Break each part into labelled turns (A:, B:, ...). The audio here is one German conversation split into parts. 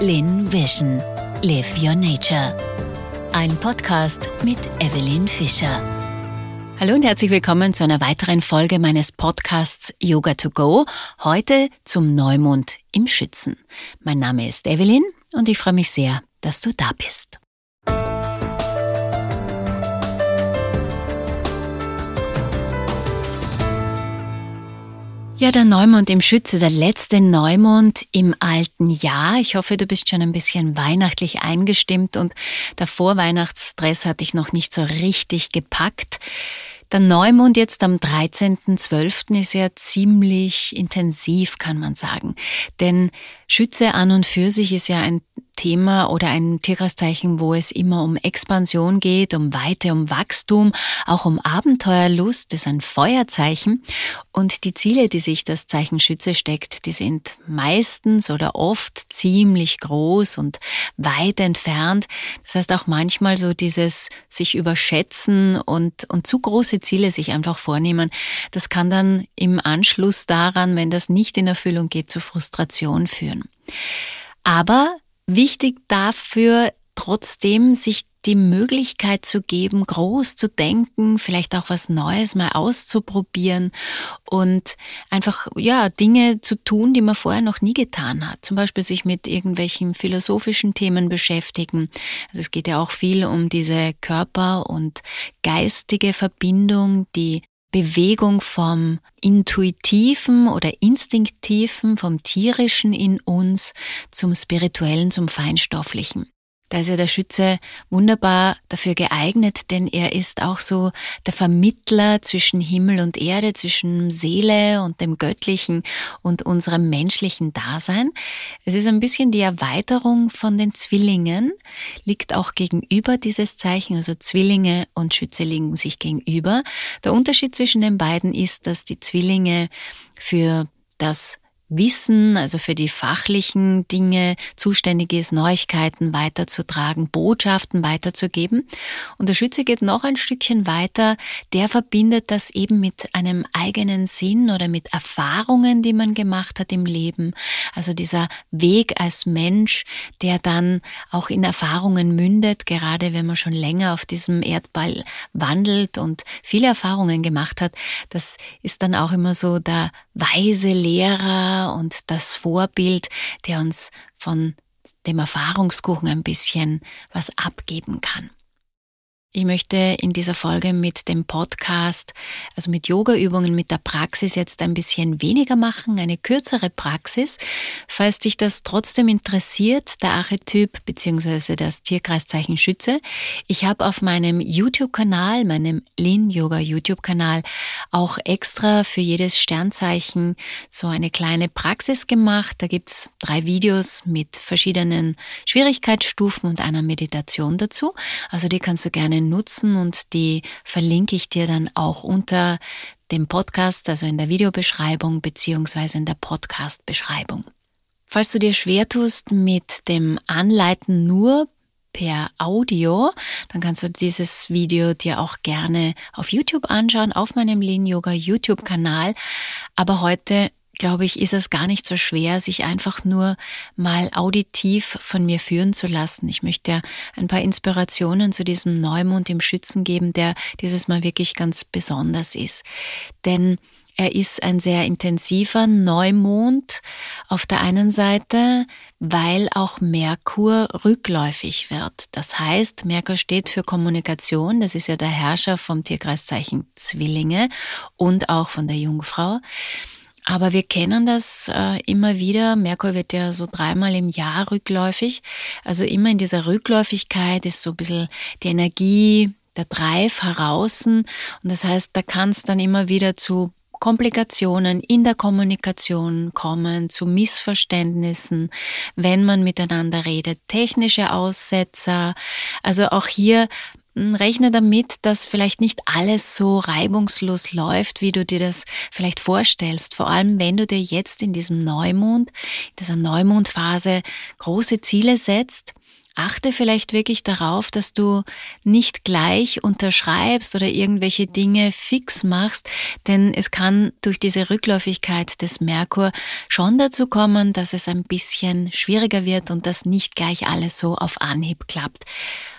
A: Lin Vision. Live Your Nature. Ein Podcast mit Evelyn Fischer. Hallo und herzlich willkommen zu einer weiteren Folge meines Podcasts Yoga to Go. Heute zum Neumond im Schützen. Mein Name ist Evelyn und ich freue mich sehr, dass du da bist. Ja, der Neumond im Schütze, der letzte Neumond im alten Jahr. Ich hoffe, du bist schon ein bisschen weihnachtlich eingestimmt und der Vorweihnachtsstress hat dich noch nicht so richtig gepackt. Der Neumond jetzt am 13.12. ist ja ziemlich intensiv, kann man sagen. Denn Schütze an und für sich ist ja ein Thema oder ein Tierkreiszeichen, wo es immer um Expansion geht, um Weite, um Wachstum, auch um Abenteuerlust, das ist ein Feuerzeichen. Und die Ziele, die sich das Zeichen Schütze steckt, die sind meistens oder oft ziemlich groß und weit entfernt. Das heißt auch manchmal so dieses sich überschätzen und, und zu große Ziele sich einfach vornehmen. Das kann dann im Anschluss daran, wenn das nicht in Erfüllung geht, zu Frustration führen. Aber wichtig dafür trotzdem, sich die Möglichkeit zu geben, groß zu denken, vielleicht auch was Neues mal auszuprobieren und einfach, ja, Dinge zu tun, die man vorher noch nie getan hat. Zum Beispiel sich mit irgendwelchen philosophischen Themen beschäftigen. Also es geht ja auch viel um diese Körper- und geistige Verbindung, die Bewegung vom intuitiven oder instinktiven, vom tierischen in uns zum spirituellen, zum feinstofflichen. Da ist ja der Schütze wunderbar dafür geeignet, denn er ist auch so der Vermittler zwischen Himmel und Erde, zwischen Seele und dem Göttlichen und unserem menschlichen Dasein. Es ist ein bisschen die Erweiterung von den Zwillingen, liegt auch gegenüber dieses Zeichen, also Zwillinge und Schütze liegen sich gegenüber. Der Unterschied zwischen den beiden ist, dass die Zwillinge für das Wissen, also für die fachlichen Dinge zuständig ist, Neuigkeiten weiterzutragen, Botschaften weiterzugeben. Und der Schütze geht noch ein Stückchen weiter, der verbindet das eben mit einem eigenen Sinn oder mit Erfahrungen, die man gemacht hat im Leben. Also dieser Weg als Mensch, der dann auch in Erfahrungen mündet, gerade wenn man schon länger auf diesem Erdball wandelt und viele Erfahrungen gemacht hat. Das ist dann auch immer so der weise Lehrer und das Vorbild, der uns von dem Erfahrungskuchen ein bisschen was abgeben kann. Ich möchte in dieser Folge mit dem Podcast, also mit Yogaübungen, mit der Praxis jetzt ein bisschen weniger machen, eine kürzere Praxis. Falls dich das trotzdem interessiert, der Archetyp bzw. das Tierkreiszeichen Schütze, ich habe auf meinem YouTube-Kanal, meinem Lin Yoga YouTube-Kanal, auch extra für jedes Sternzeichen so eine kleine Praxis gemacht. Da gibt's drei Videos mit verschiedenen Schwierigkeitsstufen und einer Meditation dazu. Also die kannst du gerne nutzen und die verlinke ich dir dann auch unter dem Podcast, also in der Videobeschreibung beziehungsweise in der Podcast-Beschreibung. Falls du dir schwer tust mit dem Anleiten nur per Audio, dann kannst du dieses Video dir auch gerne auf YouTube anschauen, auf meinem Lean Yoga YouTube-Kanal. Aber heute glaube ich, ist es gar nicht so schwer, sich einfach nur mal auditiv von mir führen zu lassen. Ich möchte ein paar Inspirationen zu diesem Neumond im Schützen geben, der dieses Mal wirklich ganz besonders ist. Denn er ist ein sehr intensiver Neumond auf der einen Seite, weil auch Merkur rückläufig wird. Das heißt, Merkur steht für Kommunikation, das ist ja der Herrscher vom Tierkreiszeichen Zwillinge und auch von der Jungfrau. Aber wir kennen das äh, immer wieder. Merkur wird ja so dreimal im Jahr rückläufig. Also immer in dieser Rückläufigkeit ist so ein bisschen die Energie, der Drive heraus. Und das heißt, da kann es dann immer wieder zu Komplikationen in der Kommunikation kommen, zu Missverständnissen, wenn man miteinander redet, technische Aussetzer. Also auch hier rechne damit, dass vielleicht nicht alles so reibungslos läuft, wie du dir das vielleicht vorstellst. Vor allem, wenn du dir jetzt in diesem Neumond, in dieser Neumondphase große Ziele setzt, achte vielleicht wirklich darauf, dass du nicht gleich unterschreibst oder irgendwelche Dinge fix machst, denn es kann durch diese Rückläufigkeit des Merkur schon dazu kommen, dass es ein bisschen schwieriger wird und dass nicht gleich alles so auf Anhieb klappt.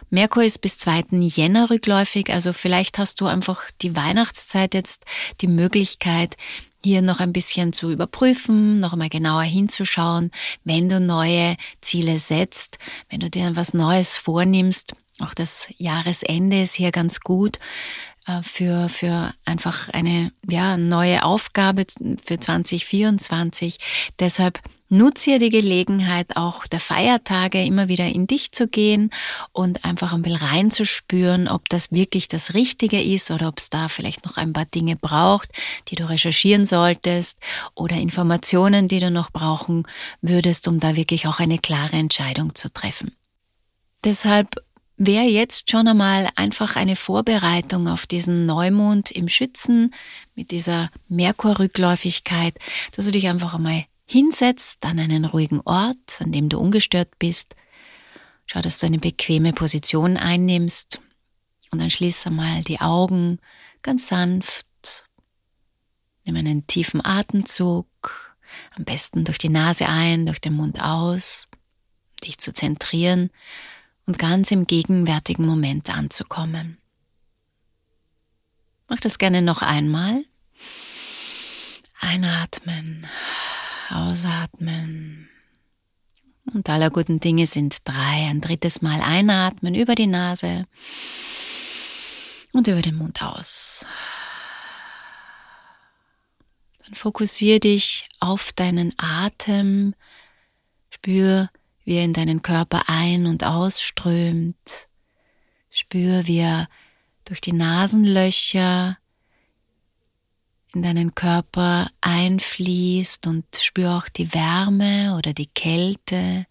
A: Merkur ist bis 2. Jänner rückläufig, also vielleicht hast du einfach die Weihnachtszeit jetzt die Möglichkeit, hier noch ein bisschen zu überprüfen, noch einmal genauer hinzuschauen, wenn du neue Ziele setzt, wenn du dir was Neues vornimmst. Auch das Jahresende ist hier ganz gut äh, für, für einfach eine ja, neue Aufgabe für 2024. Deshalb Nutze die Gelegenheit, auch der Feiertage immer wieder in dich zu gehen und einfach ein bisschen reinzuspüren, ob das wirklich das Richtige ist oder ob es da vielleicht noch ein paar Dinge braucht, die du recherchieren solltest oder Informationen, die du noch brauchen würdest, um da wirklich auch eine klare Entscheidung zu treffen. Deshalb wäre jetzt schon einmal einfach eine Vorbereitung auf diesen Neumond im Schützen mit dieser Merkurrückläufigkeit, dass du dich einfach einmal hinsetzt an einen ruhigen Ort, an dem du ungestört bist. Schau, dass du eine bequeme Position einnimmst und dann schließ einmal die Augen ganz sanft. Nimm einen tiefen Atemzug, am besten durch die Nase ein, durch den Mund aus, dich zu zentrieren und ganz im gegenwärtigen Moment anzukommen. Mach das gerne noch einmal. Einatmen ausatmen. Und aller guten Dinge sind drei. Ein drittes Mal einatmen über die Nase und über den Mund aus. Dann fokussiere dich auf deinen Atem. Spür, wie er in deinen Körper ein- und ausströmt. Spür, wie er durch die Nasenlöcher in deinen Körper einfließt und spür auch die Wärme oder die Kälte.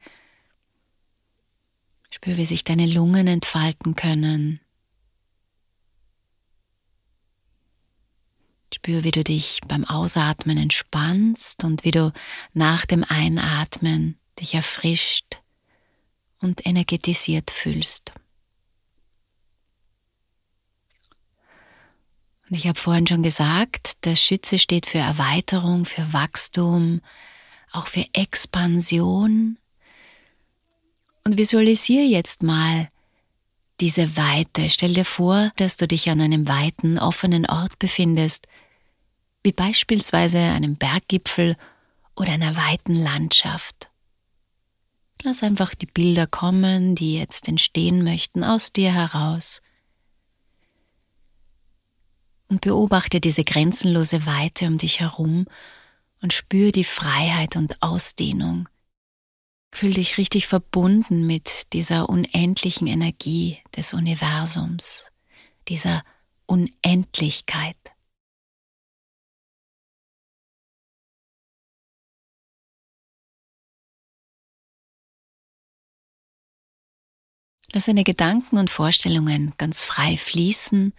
A: Spür, wie sich deine Lungen entfalten können. Spür, wie du dich beim Ausatmen entspannst und wie du nach dem Einatmen dich erfrischt und energetisiert fühlst. Und ich habe vorhin schon gesagt, der Schütze steht für Erweiterung, für Wachstum, auch für Expansion. Und visualisiere jetzt mal diese Weite. Stell dir vor, dass du dich an einem weiten, offenen Ort befindest, wie beispielsweise einem Berggipfel oder einer weiten Landschaft. Lass einfach die Bilder kommen, die jetzt entstehen möchten, aus dir heraus und beobachte diese grenzenlose Weite um dich herum und spür die Freiheit und Ausdehnung. Fühl dich richtig verbunden mit dieser unendlichen Energie des Universums, dieser Unendlichkeit. Lass deine Gedanken und Vorstellungen ganz frei fließen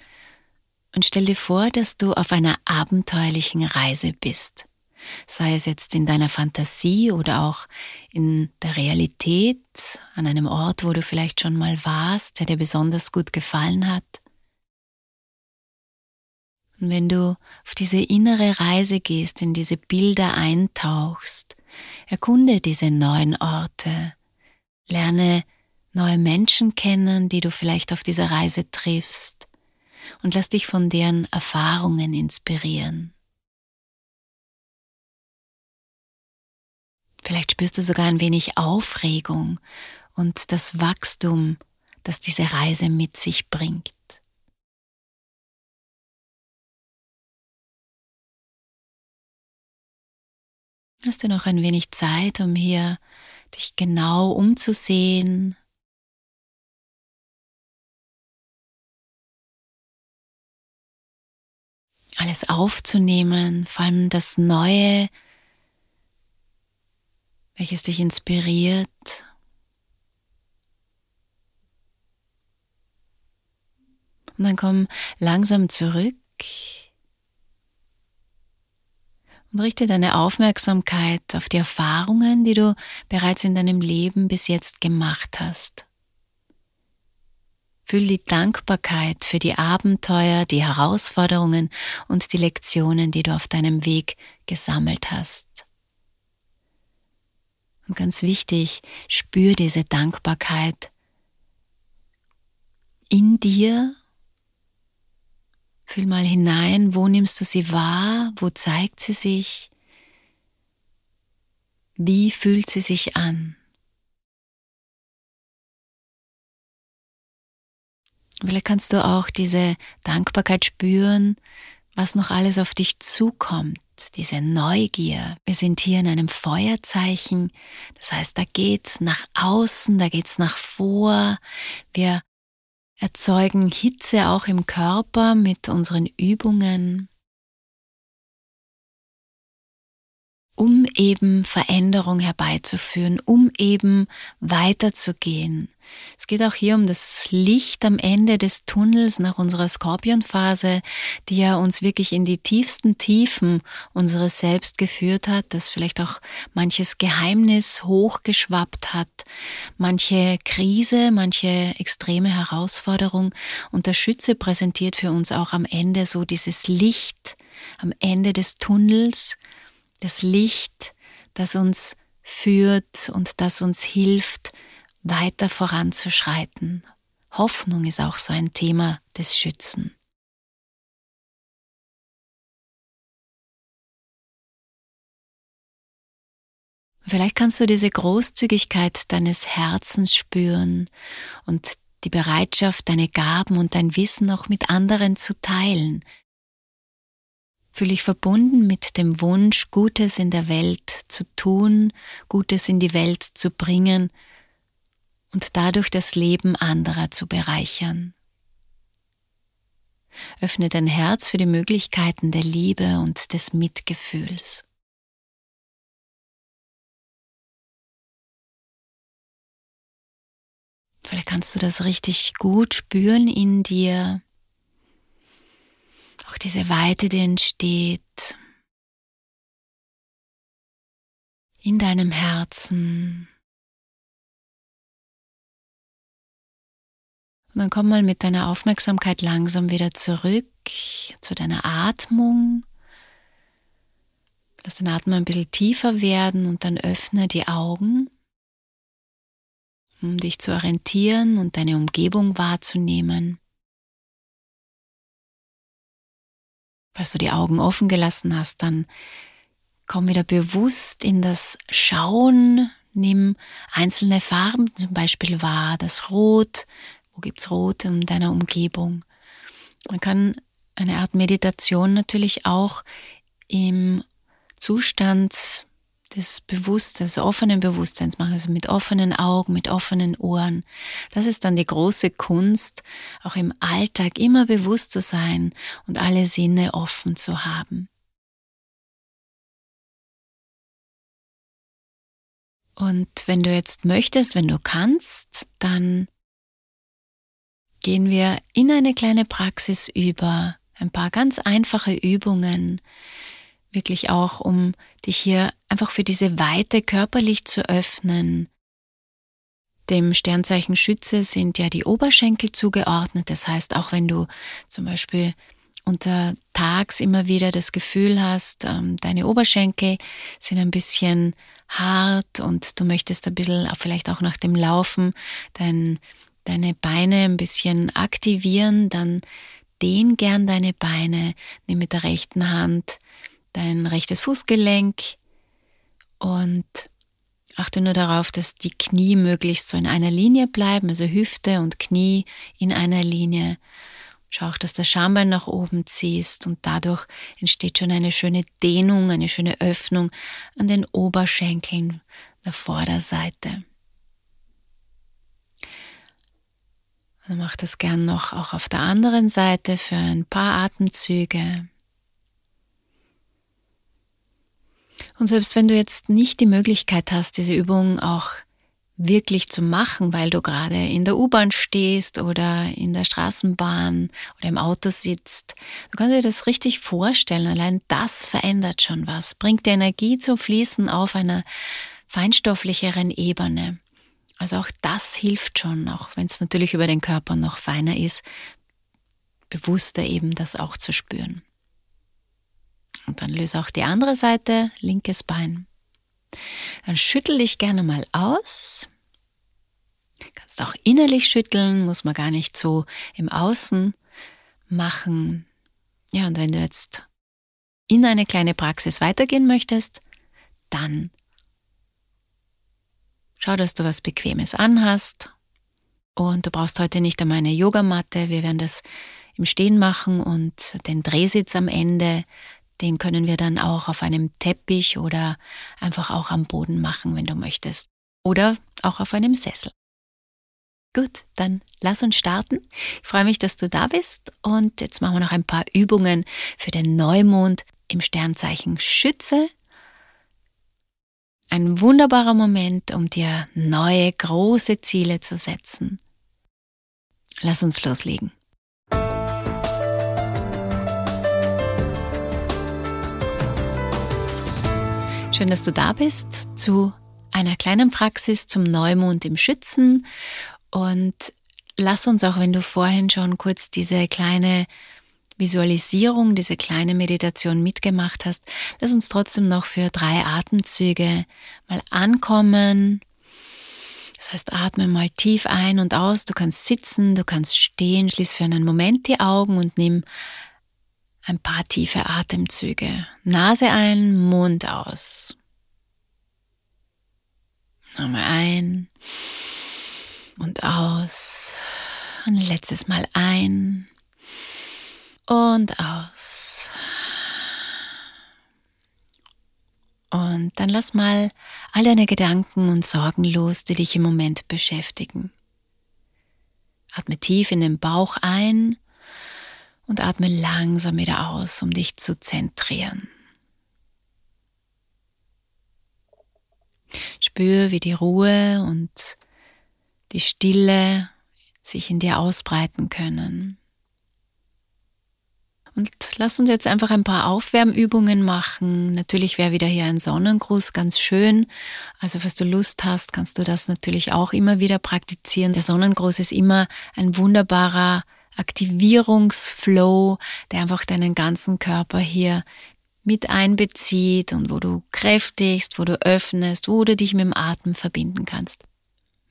A: und stell dir vor, dass du auf einer abenteuerlichen Reise bist. Sei es jetzt in deiner Fantasie oder auch in der Realität, an einem Ort, wo du vielleicht schon mal warst, der dir besonders gut gefallen hat. Und wenn du auf diese innere Reise gehst, in diese Bilder eintauchst, erkunde diese neuen Orte, lerne neue Menschen kennen, die du vielleicht auf dieser Reise triffst und lass dich von deren Erfahrungen inspirieren. Vielleicht spürst du sogar ein wenig Aufregung und das Wachstum, das diese Reise mit sich bringt. Hast du noch ein wenig Zeit, um hier dich genau umzusehen, alles aufzunehmen, vor allem das Neue, welches dich inspiriert. Und dann komm langsam zurück und richte deine Aufmerksamkeit auf die Erfahrungen, die du bereits in deinem Leben bis jetzt gemacht hast. Fühl die Dankbarkeit für die Abenteuer, die Herausforderungen und die Lektionen, die du auf deinem Weg gesammelt hast. Und ganz wichtig, spür diese Dankbarkeit in dir. Fühl mal hinein, wo nimmst du sie wahr, wo zeigt sie sich, wie fühlt sie sich an. Vielleicht kannst du auch diese Dankbarkeit spüren, was noch alles auf dich zukommt, diese Neugier. Wir sind hier in einem Feuerzeichen, das heißt, da geht's nach außen, da geht's nach vor. Wir erzeugen Hitze auch im Körper mit unseren Übungen. Um eben Veränderung herbeizuführen, um eben weiterzugehen. Es geht auch hier um das Licht am Ende des Tunnels nach unserer Skorpionphase, die ja uns wirklich in die tiefsten Tiefen unseres Selbst geführt hat, das vielleicht auch manches Geheimnis hochgeschwappt hat, manche Krise, manche extreme Herausforderung. Und der Schütze präsentiert für uns auch am Ende so dieses Licht am Ende des Tunnels, das Licht, das uns führt und das uns hilft, weiter voranzuschreiten. Hoffnung ist auch so ein Thema des Schützen. Vielleicht kannst du diese Großzügigkeit deines Herzens spüren und die Bereitschaft, deine Gaben und dein Wissen auch mit anderen zu teilen, Fühle ich verbunden mit dem Wunsch, Gutes in der Welt zu tun, Gutes in die Welt zu bringen und dadurch das Leben anderer zu bereichern. Öffne dein Herz für die Möglichkeiten der Liebe und des Mitgefühls. Vielleicht kannst du das richtig gut spüren in dir, auch diese Weite, die entsteht in deinem Herzen. Und dann komm mal mit deiner Aufmerksamkeit langsam wieder zurück zu deiner Atmung. Lass den Atem ein bisschen tiefer werden und dann öffne die Augen, um dich zu orientieren und deine Umgebung wahrzunehmen. Falls du die Augen offen gelassen hast, dann komm wieder bewusst in das Schauen, nimm einzelne Farben zum Beispiel wahr, das Rot, wo gibt's Rot in deiner Umgebung. Man kann eine Art Meditation natürlich auch im Zustand des Bewusstseins, offenen Bewusstseins machen, also mit offenen Augen, mit offenen Ohren. Das ist dann die große Kunst, auch im Alltag immer bewusst zu sein und alle Sinne offen zu haben. Und wenn du jetzt möchtest, wenn du kannst, dann gehen wir in eine kleine Praxis über, ein paar ganz einfache Übungen, wirklich auch, um dich hier einfach für diese Weite körperlich zu öffnen. Dem Sternzeichen Schütze sind ja die Oberschenkel zugeordnet. Das heißt, auch wenn du zum Beispiel unter Tags immer wieder das Gefühl hast, ähm, deine Oberschenkel sind ein bisschen hart und du möchtest ein bisschen, vielleicht auch nach dem Laufen, dein, deine Beine ein bisschen aktivieren, dann dehn gern deine Beine, nimm mit der rechten Hand dein rechtes Fußgelenk und achte nur darauf, dass die Knie möglichst so in einer Linie bleiben, also Hüfte und Knie in einer Linie. Schau auch, dass der Schambein nach oben ziehst und dadurch entsteht schon eine schöne Dehnung, eine schöne Öffnung an den Oberschenkeln der Vorderseite. dann mach das gern noch auch auf der anderen Seite für ein paar Atemzüge. Und selbst wenn du jetzt nicht die Möglichkeit hast, diese Übung auch wirklich zu machen, weil du gerade in der U-Bahn stehst oder in der Straßenbahn oder im Auto sitzt. Du kannst dir das richtig vorstellen. Allein das verändert schon was, bringt die Energie zum Fließen auf einer feinstofflicheren Ebene. Also auch das hilft schon, auch wenn es natürlich über den Körper noch feiner ist, bewusster eben das auch zu spüren. Und dann löse auch die andere Seite, linkes Bein. Dann schüttel dich gerne mal aus. Kannst auch innerlich schütteln, muss man gar nicht so im Außen machen. Ja, und wenn du jetzt in eine kleine Praxis weitergehen möchtest, dann schau, dass du was Bequemes anhast. Und du brauchst heute nicht einmal eine Yogamatte. Wir werden das im Stehen machen und den Drehsitz am Ende, den können wir dann auch auf einem Teppich oder einfach auch am Boden machen, wenn du möchtest. Oder auch auf einem Sessel. Gut, dann lass uns starten. Ich freue mich, dass du da bist und jetzt machen wir noch ein paar Übungen für den Neumond im Sternzeichen Schütze. Ein wunderbarer Moment, um dir neue große Ziele zu setzen. Lass uns loslegen. Schön, dass du da bist zu einer kleinen Praxis zum Neumond im Schützen. Und lass uns auch, wenn du vorhin schon kurz diese kleine Visualisierung, diese kleine Meditation mitgemacht hast, lass uns trotzdem noch für drei Atemzüge mal ankommen. Das heißt, atme mal tief ein und aus. Du kannst sitzen, du kannst stehen, schließ für einen Moment die Augen und nimm ein paar tiefe Atemzüge. Nase ein, Mund aus. Nochmal ein und aus. Und letztes Mal ein und aus. Und dann lass mal all deine Gedanken und Sorgen los, die dich im Moment beschäftigen. Atme tief in den Bauch ein und atme langsam wieder aus, um dich zu zentrieren. Spür, wie die Ruhe und die Stille sich in dir ausbreiten können. Und lass uns jetzt einfach ein paar Aufwärmübungen machen. Natürlich wäre wieder hier ein Sonnengruß ganz schön. Also, falls du Lust hast, kannst du das natürlich auch immer wieder praktizieren. Der Sonnengruß ist immer ein wunderbarer Aktivierungsflow, der einfach deinen ganzen Körper hier mit einbezieht und wo du kräftigst, wo du öffnest, wo du dich mit dem Atem verbinden kannst.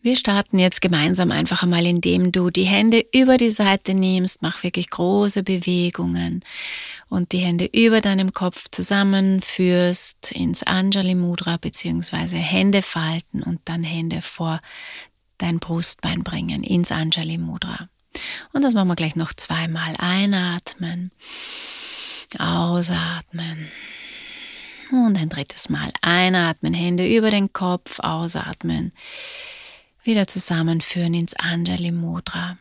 A: Wir starten jetzt gemeinsam einfach einmal, indem du die Hände über die Seite nimmst, mach wirklich große Bewegungen und die Hände über deinem Kopf zusammenführst ins Anjali Mudra beziehungsweise Hände falten und dann Hände vor dein Brustbein bringen ins Anjali Mudra. Und das machen wir gleich noch zweimal. Einatmen, ausatmen. Und ein drittes Mal einatmen, Hände über den Kopf, ausatmen. Wieder zusammenführen ins Anjali Mudra.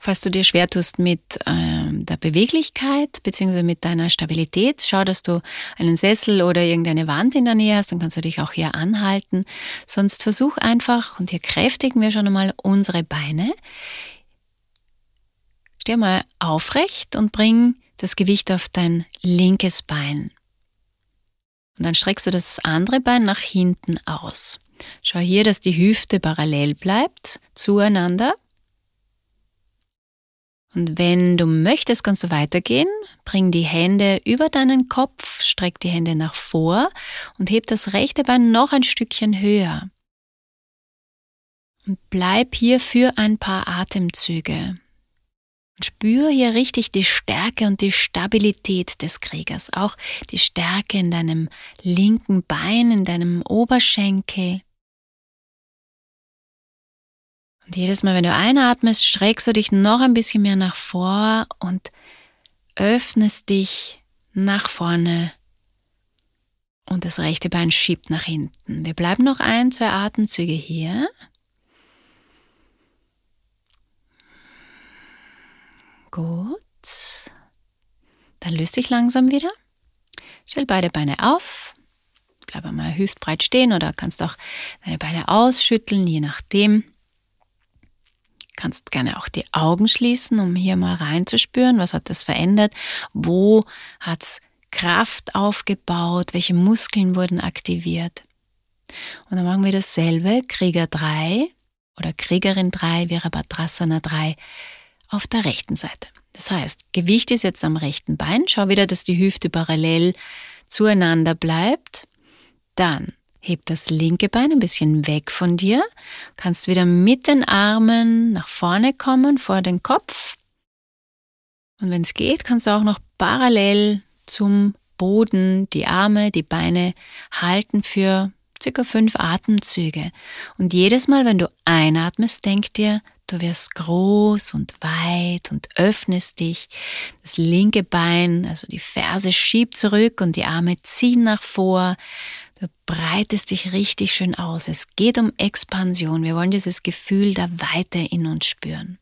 A: Falls du dir schwer tust mit ähm, der Beweglichkeit bzw. mit deiner Stabilität, schau, dass du einen Sessel oder irgendeine Wand in der Nähe hast, dann kannst du dich auch hier anhalten. Sonst versuch einfach, und hier kräftigen wir schon einmal unsere Beine. Steh mal aufrecht und bring das Gewicht auf dein linkes Bein. Und dann streckst du das andere Bein nach hinten aus. Schau hier, dass die Hüfte parallel bleibt zueinander. Und wenn du möchtest, kannst du weitergehen. Bring die Hände über deinen Kopf, streck die Hände nach vor und heb das rechte Bein noch ein Stückchen höher. Und bleib hier für ein paar Atemzüge. Und spür hier richtig die Stärke und die Stabilität des Kriegers, auch die Stärke in deinem linken Bein, in deinem Oberschenkel. Und jedes Mal, wenn du einatmest, streckst du dich noch ein bisschen mehr nach vor und öffnest dich nach vorne und das rechte Bein schiebt nach hinten. Wir bleiben noch ein, zwei Atemzüge hier. Gut. Dann löst dich langsam wieder. Stell beide Beine auf. Bleib einmal hüftbreit stehen oder kannst auch deine Beine ausschütteln, je nachdem. Kannst gerne auch die Augen schließen, um hier mal reinzuspüren, was hat das verändert, wo hat es Kraft aufgebaut, welche Muskeln wurden aktiviert. Und dann machen wir dasselbe, Krieger 3 oder Kriegerin 3, Virabhadrasana 3 auf der rechten Seite. Das heißt, Gewicht ist jetzt am rechten Bein. Schau wieder, dass die Hüfte parallel zueinander bleibt. Dann heb das linke Bein ein bisschen weg von dir. Kannst wieder mit den Armen nach vorne kommen, vor den Kopf. Und wenn es geht, kannst du auch noch parallel zum Boden die Arme, die Beine halten für circa fünf Atemzüge. Und jedes Mal, wenn du einatmest, denk dir, du wirst groß und weit und öffnest dich. Das linke Bein, also die Ferse schiebt zurück und die Arme ziehen nach vor. Du breitest dich richtig schön aus. Es geht um Expansion. Wir wollen dieses Gefühl der Weite in uns spüren.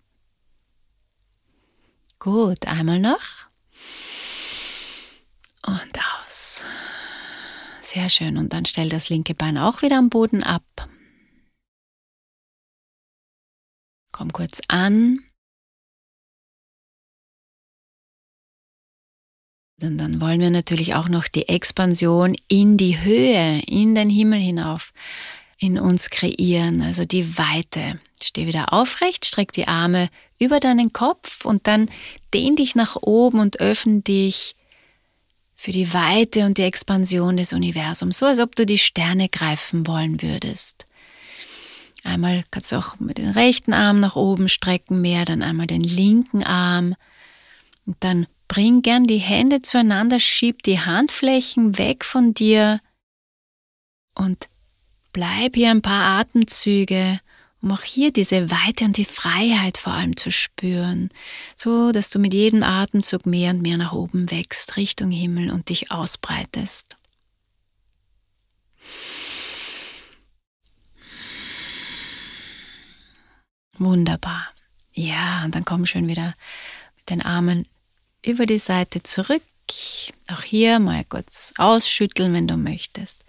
A: Gut, einmal noch. Und aus. Sehr schön. Und dann stell das linke Bein auch wieder am Boden ab. Komm kurz an. Und dann wollen wir natürlich auch noch die Expansion in die Höhe, in den Himmel hinauf in uns kreieren, also die Weite. Steh wieder aufrecht, streck die Arme über deinen Kopf und dann dehn dich nach oben und öffne dich für die Weite und die Expansion des Universums, so als ob du die Sterne greifen wollen würdest. Einmal kannst du auch mit den rechten Arm nach oben strecken mehr, dann einmal den linken Arm und dann bring gern die Hände zueinander, schieb die Handflächen weg von dir und bleib hier ein paar Atemzüge um auch hier diese Weite und die Freiheit vor allem zu spüren, so dass du mit jedem Atemzug mehr und mehr nach oben wächst, Richtung Himmel und dich ausbreitest. Wunderbar. Ja, und dann komm schön wieder mit den Armen über die Seite zurück. Auch hier mal kurz ausschütteln, wenn du möchtest.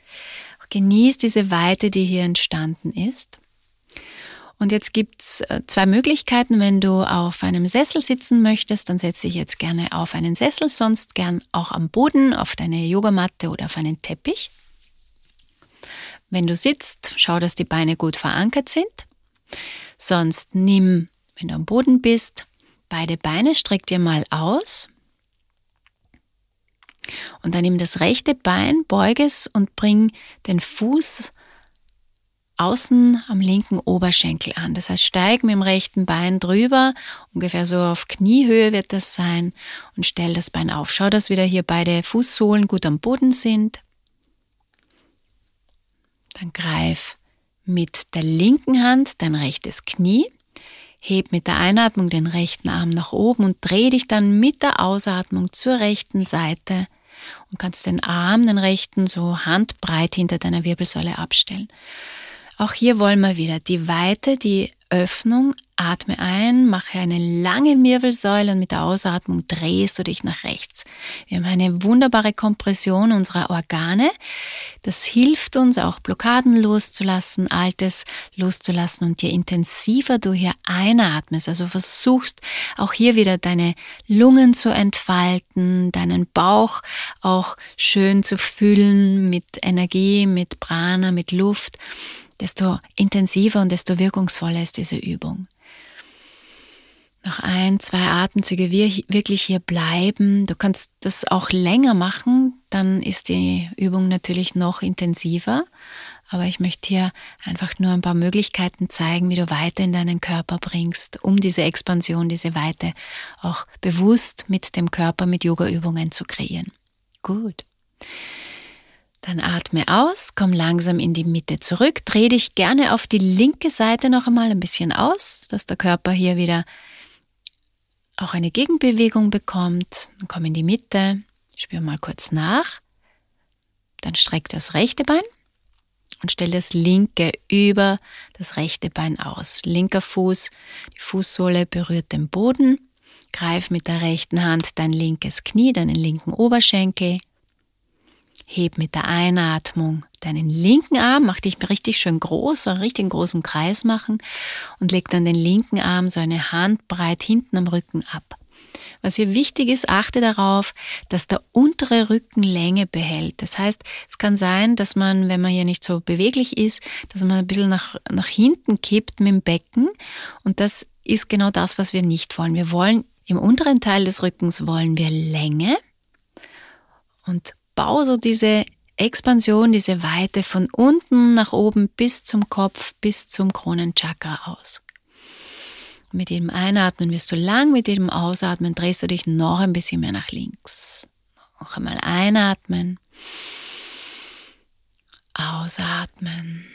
A: Auch genieß diese Weite, die hier entstanden ist. Und jetzt gibt's äh, zwei Möglichkeiten. Wenn du auf einem Sessel sitzen möchtest, dann setze ich jetzt gerne auf einen Sessel, sonst gern auch am Boden, auf deine Yogamatte oder auf einen Teppich. Wenn du sitzt, schau, dass die Beine gut verankert sind. Sonst nimm, wenn du am Boden bist, beide Beine, streck dir mal aus. Und dann nimm das rechte Bein, beuge es und bring den Fuß außen am linken Oberschenkel an. Das heißt, steig mit dem rechten Bein drüber, ungefähr so auf Kniehöhe wird das sein und stell das Bein auf. Schau, dass wieder hier beide Fußsohlen gut am Boden sind. Dann greif mit der linken Hand dein rechtes Knie, heb mit der Einatmung den rechten Arm nach oben und dreh dich dann mit der Ausatmung zur rechten Seite und kannst den Arm, den rechten, so handbreit hinter deiner Wirbelsäule abstellen. Auch hier wollen wir wieder die Weite, die Öffnung. Atme ein, mache eine lange Wirbelsäule und mit der Ausatmung drehst du dich nach rechts. Wir haben eine wunderbare Kompression unserer Organe. Das hilft uns auch Blockaden loszulassen, Altes loszulassen und je intensiver du hier einatmest, also versuchst auch hier wieder deine Lungen zu entfalten, deinen Bauch auch schön zu füllen mit Energie, mit Prana, mit Luft desto intensiver und desto wirkungsvoller ist diese Übung. Noch ein, zwei Atemzüge wirklich hier bleiben. Du kannst das auch länger machen, dann ist die Übung natürlich noch intensiver. Aber ich möchte hier einfach nur ein paar Möglichkeiten zeigen, wie du weiter in deinen Körper bringst, um diese Expansion, diese Weite auch bewusst mit dem Körper, mit Yoga-Übungen zu kreieren. Gut. Dann atme aus, komm langsam in die Mitte zurück, dreh dich gerne auf die linke Seite noch einmal ein bisschen aus, dass der Körper hier wieder auch eine Gegenbewegung bekommt. Dann komm in die Mitte, spür mal kurz nach. Dann streck das rechte Bein und stell das linke über das rechte Bein aus. Linker Fuß, die Fußsohle berührt den Boden. Greif mit der rechten Hand dein linkes Knie, deinen linken Oberschenkel. Heb mit der Einatmung deinen linken Arm, mach dich richtig schön groß, so einen richtig großen Kreis machen und leg dann den linken Arm so eine Handbreit hinten am Rücken ab. Was hier wichtig ist, achte darauf, dass der untere Rücken Länge behält. Das heißt, es kann sein, dass man, wenn man hier nicht so beweglich ist, dass man ein bisschen nach, nach hinten kippt mit dem Becken. Und das ist genau das, was wir nicht wollen. Wir wollen im unteren Teil des Rückens wollen wir Länge und bau so diese Expansion, diese Weite von unten nach oben bis zum Kopf, bis zum Kronenchakra aus. Mit jedem Einatmen wirst du lang, mit jedem Ausatmen drehst du dich noch ein bisschen mehr nach links. Noch einmal einatmen. Ausatmen.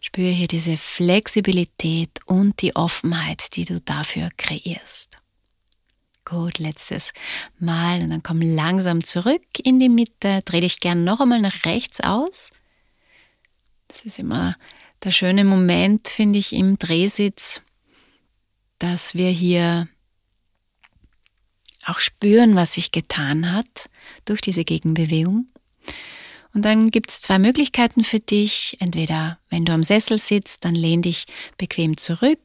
A: Spüre hier diese Flexibilität und die Offenheit, die du dafür kreierst. Gut, letztes Mal und dann komm langsam zurück in die Mitte. Dreh dich gern noch einmal nach rechts aus. Das ist immer der schöne Moment, finde ich, im Drehsitz, dass wir hier auch spüren, was sich getan hat durch diese Gegenbewegung. Und dann gibt es zwei Möglichkeiten für dich. Entweder, wenn du am Sessel sitzt, dann lehn dich bequem zurück,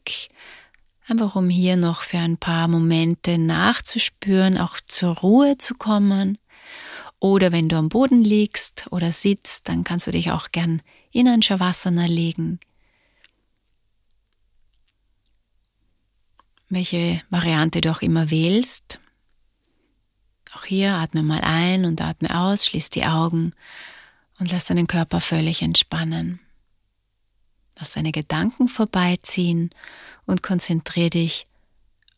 A: einfach um hier noch für ein paar Momente nachzuspüren, auch zur Ruhe zu kommen. Oder wenn du am Boden liegst oder sitzt, dann kannst du dich auch gern in ein Shavasana legen. Welche Variante du auch immer wählst. Auch hier atme mal ein und atme aus, schließ die Augen und lass deinen Körper völlig entspannen. Lass deine Gedanken vorbeiziehen und konzentriere dich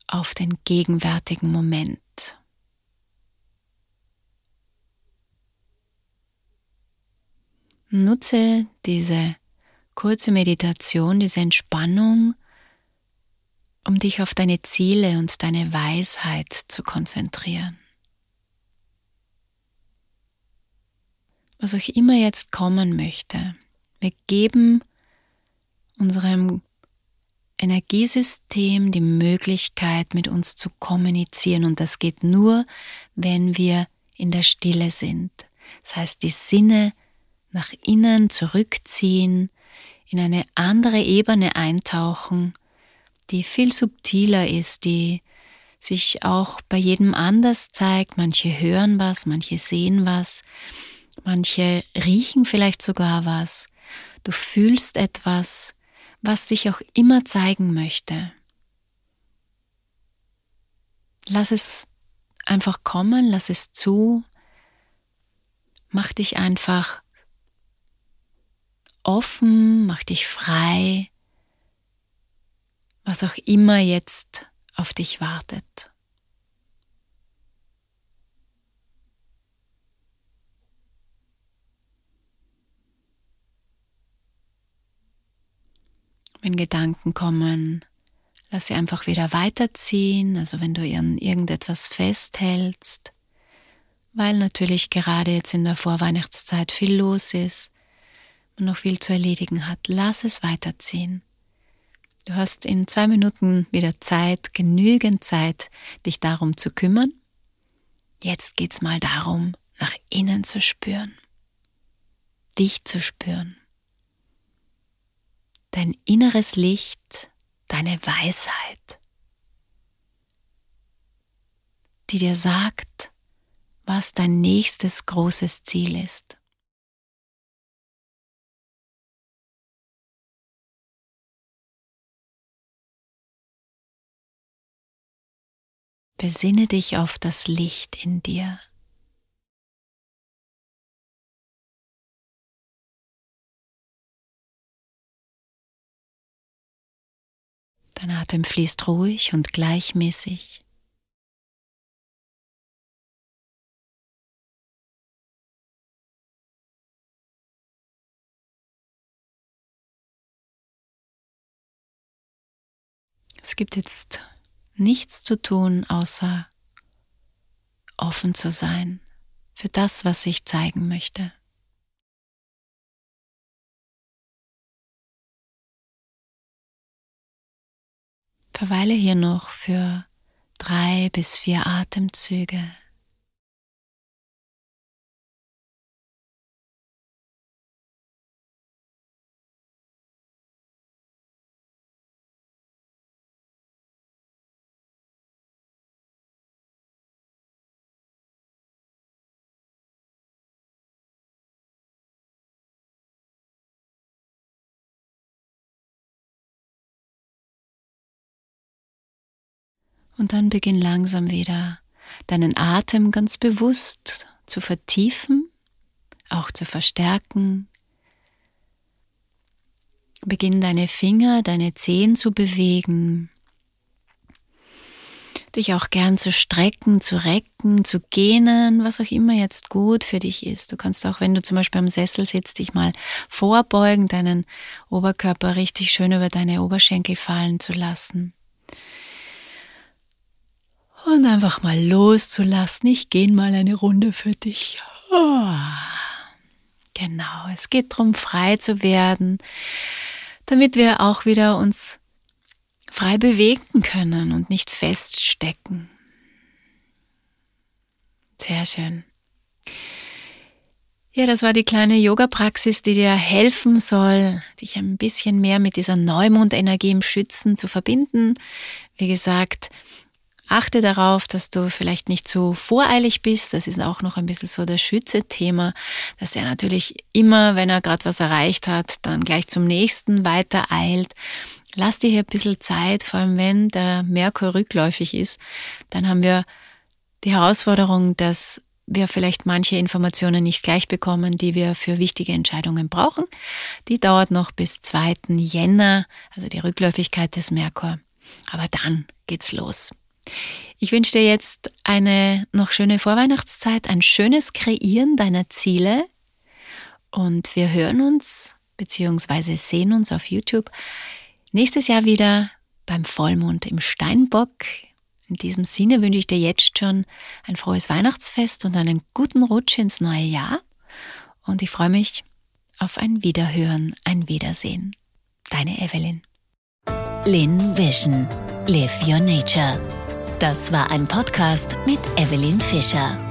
A: auf den gegenwärtigen Moment. Nutze diese kurze Meditation, diese Entspannung, um dich auf deine Ziele und deine Weisheit zu konzentrieren. was auch immer jetzt kommen möchte. Wir geben unserem Energiesystem die Möglichkeit, mit uns zu kommunizieren. Und das geht nur, wenn wir in der Stille sind. Das heißt, die Sinne nach innen zurückziehen, in eine andere Ebene eintauchen, die viel subtiler ist, die sich auch bei jedem anders zeigt. Manche hören was, manche sehen was, Manche riechen vielleicht sogar was. Du fühlst etwas, was sich auch immer zeigen möchte. Lass es einfach kommen, lass es zu. Mach dich einfach offen, mach dich frei, was auch immer jetzt auf dich wartet. Wenn Gedanken kommen, lass sie einfach wieder weiterziehen, also wenn du an irgendetwas festhältst, weil natürlich gerade jetzt in der Vorweihnachtszeit viel los ist und noch viel zu erledigen hat, lass es weiterziehen. Du hast in zwei Minuten wieder Zeit, genügend Zeit, dich darum zu kümmern. Jetzt geht's mal darum, nach innen zu spüren, dich zu spüren dein inneres Licht, deine Weisheit, die dir sagt, was dein nächstes großes Ziel ist. Besinne dich auf das Licht in dir. Dein Atem fließt ruhig und gleichmäßig. Es gibt jetzt nichts zu tun, außer offen zu sein für das, was ich zeigen möchte. Verweile hier noch für drei bis vier Atemzüge. Und dann beginn langsam wieder deinen Atem ganz bewusst zu vertiefen, auch zu verstärken. Beginn deine Finger, deine Zehen zu bewegen dich auch gern zu strecken, zu recken, zu gähnen, was auch immer jetzt gut für dich ist. Du kannst auch, wenn du zum Beispiel am Sessel sitzt, dich mal vorbeugen, deinen Oberkörper richtig schön über deine Oberschenkel fallen zu lassen. Und einfach mal loszulassen. Ich gehe mal eine Runde für dich. Oh. Genau, es geht darum, frei zu werden, damit wir auch wieder uns frei bewegen können und nicht feststecken. Sehr schön. Ja, das war die kleine Yoga-Praxis, die dir helfen soll, dich ein bisschen mehr mit dieser Neumondenergie im Schützen zu verbinden. Wie gesagt, achte darauf, dass du vielleicht nicht zu voreilig bist. Das ist auch noch ein bisschen so das Schütze-Thema, dass er natürlich immer, wenn er gerade was erreicht hat, dann gleich zum nächsten weiter eilt. Lass dir hier ein bisschen Zeit, vor allem wenn der Merkur rückläufig ist, dann haben wir die Herausforderung, dass wir vielleicht manche Informationen nicht gleich bekommen, die wir für wichtige Entscheidungen brauchen. Die dauert noch bis 2. Jänner, also die Rückläufigkeit des Merkur. Aber dann geht's los. Ich wünsche dir jetzt eine noch schöne Vorweihnachtszeit, ein schönes Kreieren deiner Ziele und wir hören uns bzw. sehen uns auf YouTube Nächstes Jahr wieder beim Vollmond im Steinbock. In diesem Sinne wünsche ich dir jetzt schon ein frohes Weihnachtsfest und einen guten Rutsch ins neue Jahr. Und ich freue mich auf ein Wiederhören, ein Wiedersehen. Deine Evelyn.
B: Lin Vision. Live Your Nature. Das war ein Podcast mit Evelyn Fischer.